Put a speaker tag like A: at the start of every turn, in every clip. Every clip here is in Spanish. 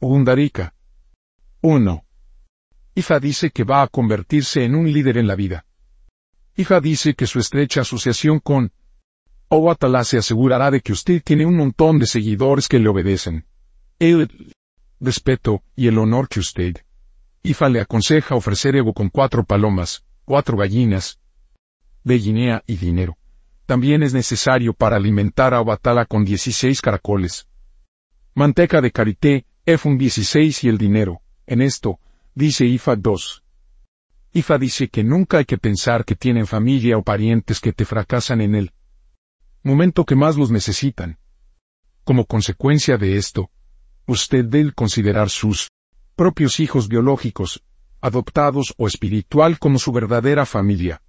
A: Gundarika. 1. Ifa dice que va a convertirse en un líder en la vida. Ifa dice que su estrecha asociación con Owatala se asegurará de que usted tiene un montón de seguidores que le obedecen. El respeto y el honor que usted. Ifa le aconseja ofrecer ego con cuatro palomas, cuatro gallinas, de Guinea y dinero. También es necesario para alimentar a Owatala con 16 caracoles. Manteca de karité, F 16 y el dinero. En esto, dice IFA 2. IFA dice que nunca hay que pensar que tienen familia o parientes que te fracasan en el momento que más los necesitan. Como consecuencia de esto, usted debe considerar sus propios hijos biológicos, adoptados o espiritual como su verdadera familia.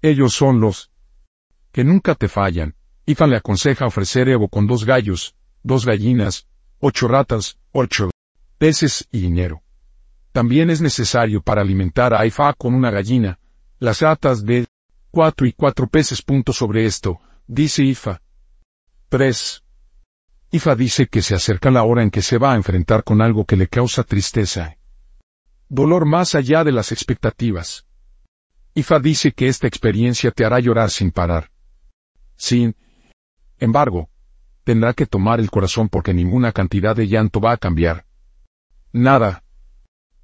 A: Ellos son los que nunca te fallan. IFA le aconseja ofrecer Evo con dos gallos, dos gallinas, ocho ratas, ocho peces y dinero. También es necesario para alimentar a IFA con una gallina, las ratas de cuatro y cuatro peces. Punto sobre esto, dice IFA. 3. IFA dice que se acerca la hora en que se va a enfrentar con algo que le causa tristeza. Dolor más allá de las expectativas. IFA dice que esta experiencia te hará llorar sin parar. Sin embargo, tendrá que tomar el corazón porque ninguna cantidad de llanto va a cambiar. Nada.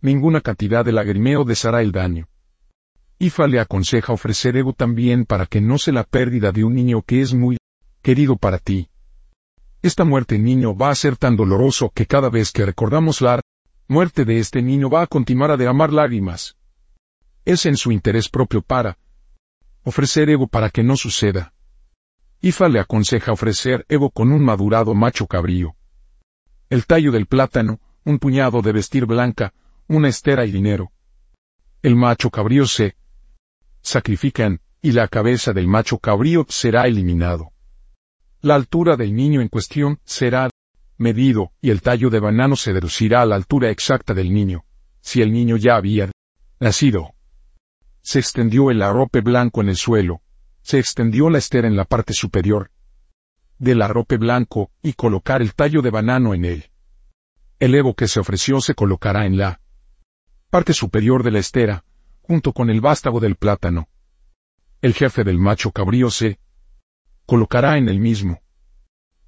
A: Ninguna cantidad de lagrimeo deshará el daño. IFA le aconseja ofrecer ego también para que no sea la pérdida de un niño que es muy querido para ti. Esta muerte niño va a ser tan doloroso que cada vez que recordamos la muerte de este niño va a continuar a derramar lágrimas. Es en su interés propio para ofrecer ego para que no suceda. IFA le aconseja ofrecer ego con un madurado macho cabrío. El tallo del plátano, un puñado de vestir blanca, una estera y dinero. El macho cabrío se sacrifican, y la cabeza del macho cabrío será eliminado. La altura del niño en cuestión será medido, y el tallo de banano se deducirá a la altura exacta del niño, si el niño ya había nacido. Se extendió el arrope blanco en el suelo, se extendió la estera en la parte superior del arrope blanco, y colocar el tallo de banano en él. El evo que se ofreció se colocará en la parte superior de la estera, junto con el vástago del plátano. El jefe del macho cabrío se colocará en el mismo.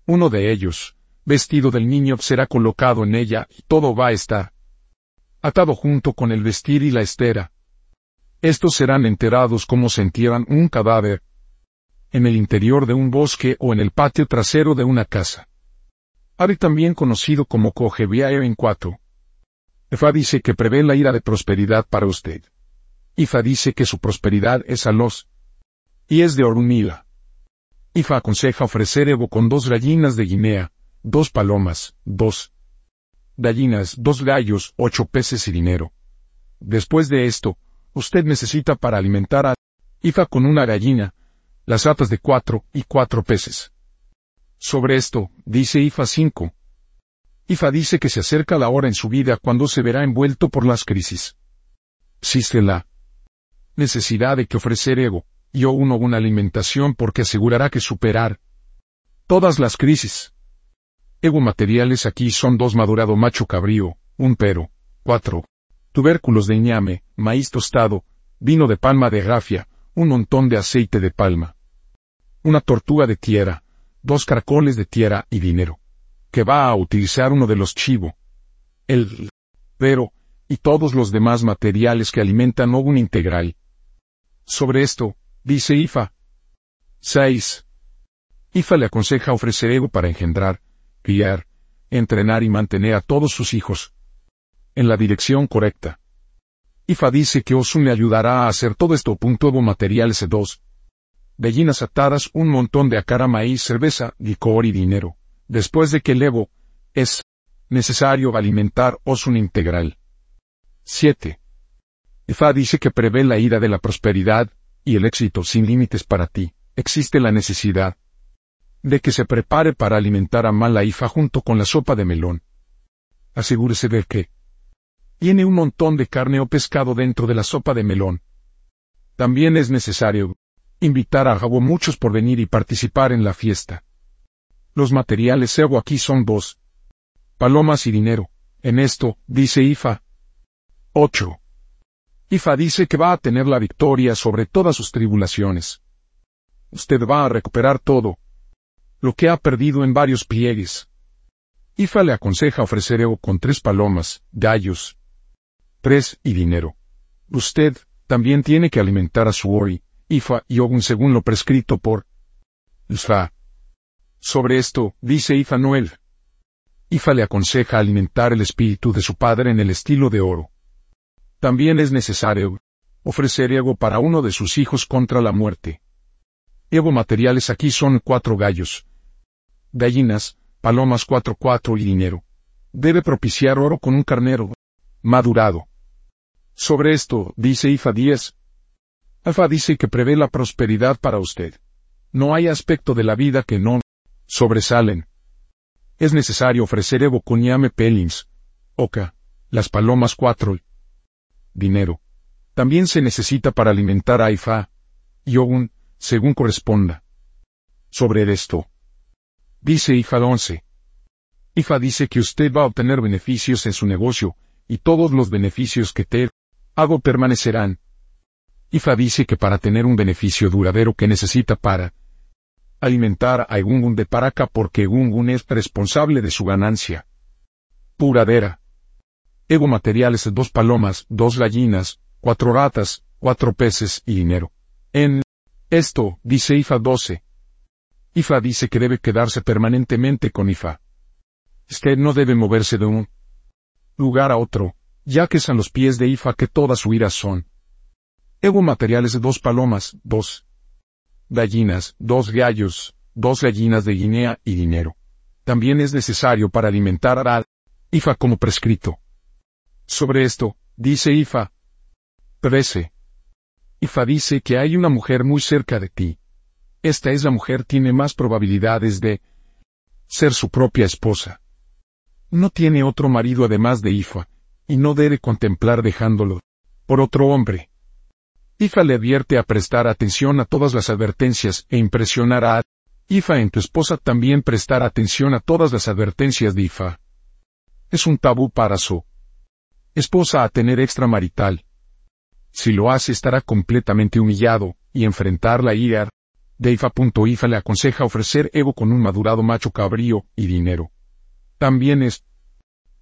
A: Uno de ellos, vestido del niño, será colocado en ella y todo va a estar atado junto con el vestir y la estera. Estos serán enterados como se entierran un cadáver en el interior de un bosque o en el patio trasero de una casa. Ari también conocido como Cogebiae en cuatro. Efa dice que prevé la ira de prosperidad para usted. Ifa dice que su prosperidad es a los y es de Orunila. Ifa aconseja ofrecer Evo con dos gallinas de Guinea, dos palomas, dos gallinas, dos gallos, ocho peces y dinero. Después de esto, usted necesita para alimentar a Ifa con una gallina, las atas de cuatro y cuatro peces. Sobre esto, dice Ifa 5. Ifa dice que se acerca la hora en su vida cuando se verá envuelto por las crisis. Existe la necesidad de que ofrecer ego, y o uno una alimentación porque asegurará que superar todas las crisis. Ego materiales aquí son dos madurado macho cabrío, un pero, cuatro, tubérculos de ñame, maíz tostado, vino de palma de grafia, un montón de aceite de palma, una tortuga de tierra, dos caracoles de tierra y dinero, que va a utilizar uno de los chivo, el pero, y todos los demás materiales que alimentan un integral. Sobre esto, dice Ifa. 6. Ifa le aconseja ofrecer ego para engendrar, criar, entrenar y mantener a todos sus hijos en la dirección correcta. Ifa dice que Osun le ayudará a hacer todo esto. Punto materiales 2 gallinas atadas, un montón de acara maíz, cerveza, licor y dinero. Después de que el Evo es necesario alimentar Osun integral. 7. Ifa dice que prevé la ira de la prosperidad y el éxito sin límites para ti. Existe la necesidad de que se prepare para alimentar a Mala Ifa junto con la sopa de melón. Asegúrese de que tiene un montón de carne o pescado dentro de la sopa de melón. También es necesario invitar a Jabo muchos por venir y participar en la fiesta. Los materiales Evo aquí son dos. Palomas y dinero, En esto, dice Ifa. 8. Ifa dice que va a tener la victoria sobre todas sus tribulaciones. Usted va a recuperar todo. Lo que ha perdido en varios pliegues. Ifa le aconseja ofrecer ego con tres palomas, gallos, tres y dinero. Usted también tiene que alimentar a su Ori, Ifa y Ogun según lo prescrito por Ifa. Sobre esto, dice Ifa Noel. Ifa le aconseja alimentar el espíritu de su padre en el estilo de oro. También es necesario ofrecer ego para uno de sus hijos contra la muerte. Ego materiales aquí son cuatro gallos, gallinas, palomas cuatro cuatro y dinero. Debe propiciar oro con un carnero madurado. Sobre esto, dice Ifa 10. Alfa dice que prevé la prosperidad para usted. No hay aspecto de la vida que no sobresalen. Es necesario ofrecer Evo Pelins, Oka, las palomas cuatro. Dinero. También se necesita para alimentar a Ifa, Yogun, según corresponda. Sobre esto. Dice Ifa 11. Ifa dice que usted va a obtener beneficios en su negocio, y todos los beneficios que te hago permanecerán. Ifa dice que para tener un beneficio duradero que necesita para alimentar a Egungun de Paraka porque Egungun es responsable de su ganancia. Puradera. Ego materiales dos palomas, dos gallinas, cuatro ratas, cuatro peces y dinero. En esto, dice Ifa 12. Ifa dice que debe quedarse permanentemente con Ifa. Usted no debe moverse de un lugar a otro, ya que es los pies de Ifa que todas su ira son. Ego materiales de dos palomas, dos gallinas, dos gallos, dos gallinas de Guinea y dinero. También es necesario para alimentar a Ifa como prescrito. Sobre esto, dice Ifa. 13. Ifa dice que hay una mujer muy cerca de ti. Esta es la mujer tiene más probabilidades de ser su propia esposa. No tiene otro marido además de Ifa, y no debe contemplar dejándolo por otro hombre. Ifa le advierte a prestar atención a todas las advertencias e impresionar a Ifa en tu esposa también prestar atención a todas las advertencias de Ifa. Es un tabú para su esposa a tener extramarital. Si lo hace estará completamente humillado, y enfrentar la ira de Ifa. Ifa le aconseja ofrecer ego con un madurado macho cabrío y dinero. También es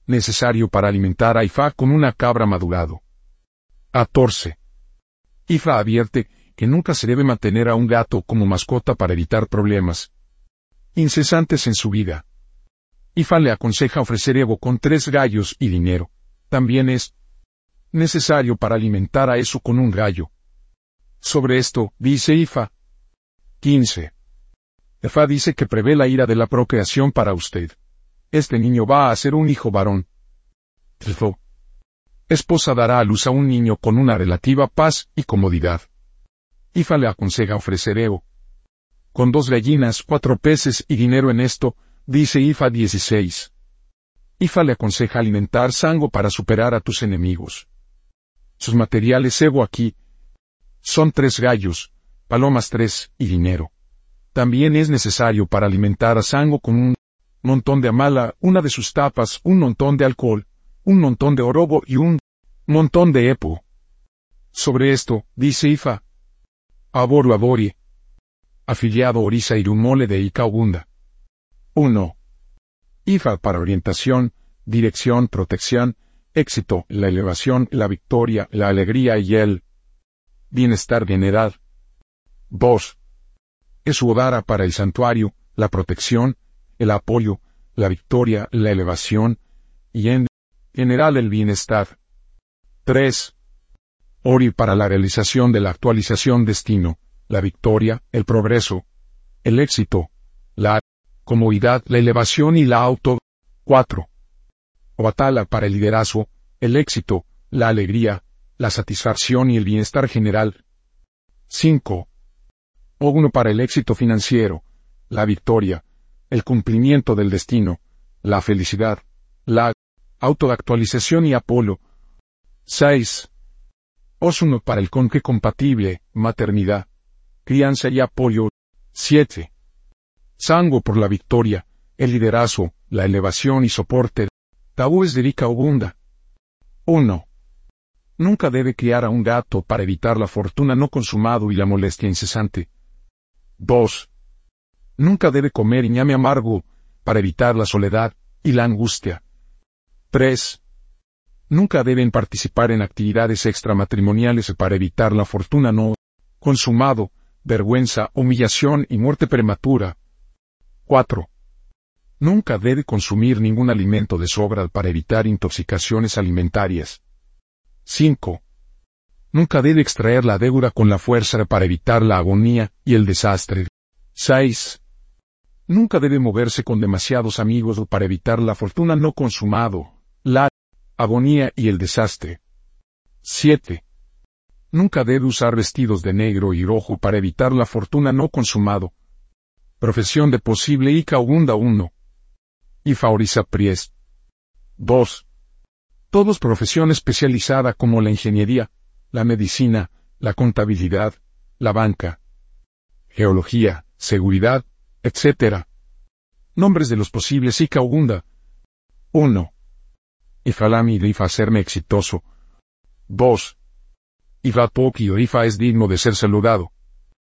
A: necesario para alimentar a Ifa con una cabra madurado. 14. Ifa advierte que nunca se debe mantener a un gato como mascota para evitar problemas incesantes en su vida. Ifa le aconseja ofrecer Evo con tres gallos y dinero. También es necesario para alimentar a eso con un gallo. Sobre esto, dice Ifa. 15. Ifa dice que prevé la ira de la procreación para usted. Este niño va a ser un hijo varón. Trifo. Esposa dará a luz a un niño con una relativa paz y comodidad. Ifa le aconseja ofrecer Eo. Con dos gallinas, cuatro peces y dinero en esto, dice Ifa 16. Ifa le aconseja alimentar sango para superar a tus enemigos. Sus materiales Ego aquí son tres gallos, palomas tres y dinero. También es necesario para alimentar a sango con un montón de amala, una de sus tapas, un montón de alcohol, un montón de orobo y un montón de epo. Sobre esto, dice Ifa. Aboru Abori. Afiliado Orisa Irumole de Ikaugunda. 1. IFA para orientación, dirección, protección, éxito, la elevación, la victoria, la alegría y el bienestar general. 2. Esuodara para el santuario, la protección, el apoyo, la victoria, la elevación, y en general el bienestar. 3. Ori para la realización de la actualización destino, la victoria, el progreso, el éxito, la comodidad, la elevación y la auto. 4. Oatala para el liderazgo, el éxito, la alegría, la satisfacción y el bienestar general. 5. Ogno para el éxito financiero, la victoria, el cumplimiento del destino, la felicidad, la autoactualización y Apolo. 6. Osuno para el conque compatible, maternidad, crianza y apoyo. 7. Sango por la victoria, el liderazgo, la elevación y soporte. Tabúes de Erika Ogunda. 1. Nunca debe criar a un gato para evitar la fortuna no consumado y la molestia incesante. 2. Nunca debe comer ñame amargo para evitar la soledad y la angustia. 3. Nunca deben participar en actividades extramatrimoniales para evitar la fortuna no consumado, vergüenza, humillación y muerte prematura. 4. Nunca debe consumir ningún alimento de sobra para evitar intoxicaciones alimentarias. 5. Nunca debe extraer la deuda con la fuerza para evitar la agonía y el desastre. 6. Nunca debe moverse con demasiados amigos para evitar la fortuna no consumado, la agonía y el desastre. 7. Nunca debe usar vestidos de negro y rojo para evitar la fortuna no consumado. Profesión de posible y Augunda 1. Y Fauriza Priest. 2. Todos profesión especializada como la ingeniería, la medicina, la contabilidad, la banca, geología, seguridad, etc. Nombres de los posibles Ika Ogunda. 1. Ifalami Rifa hacerme exitoso. 2. Ifa Poki o Ifa es digno de ser saludado.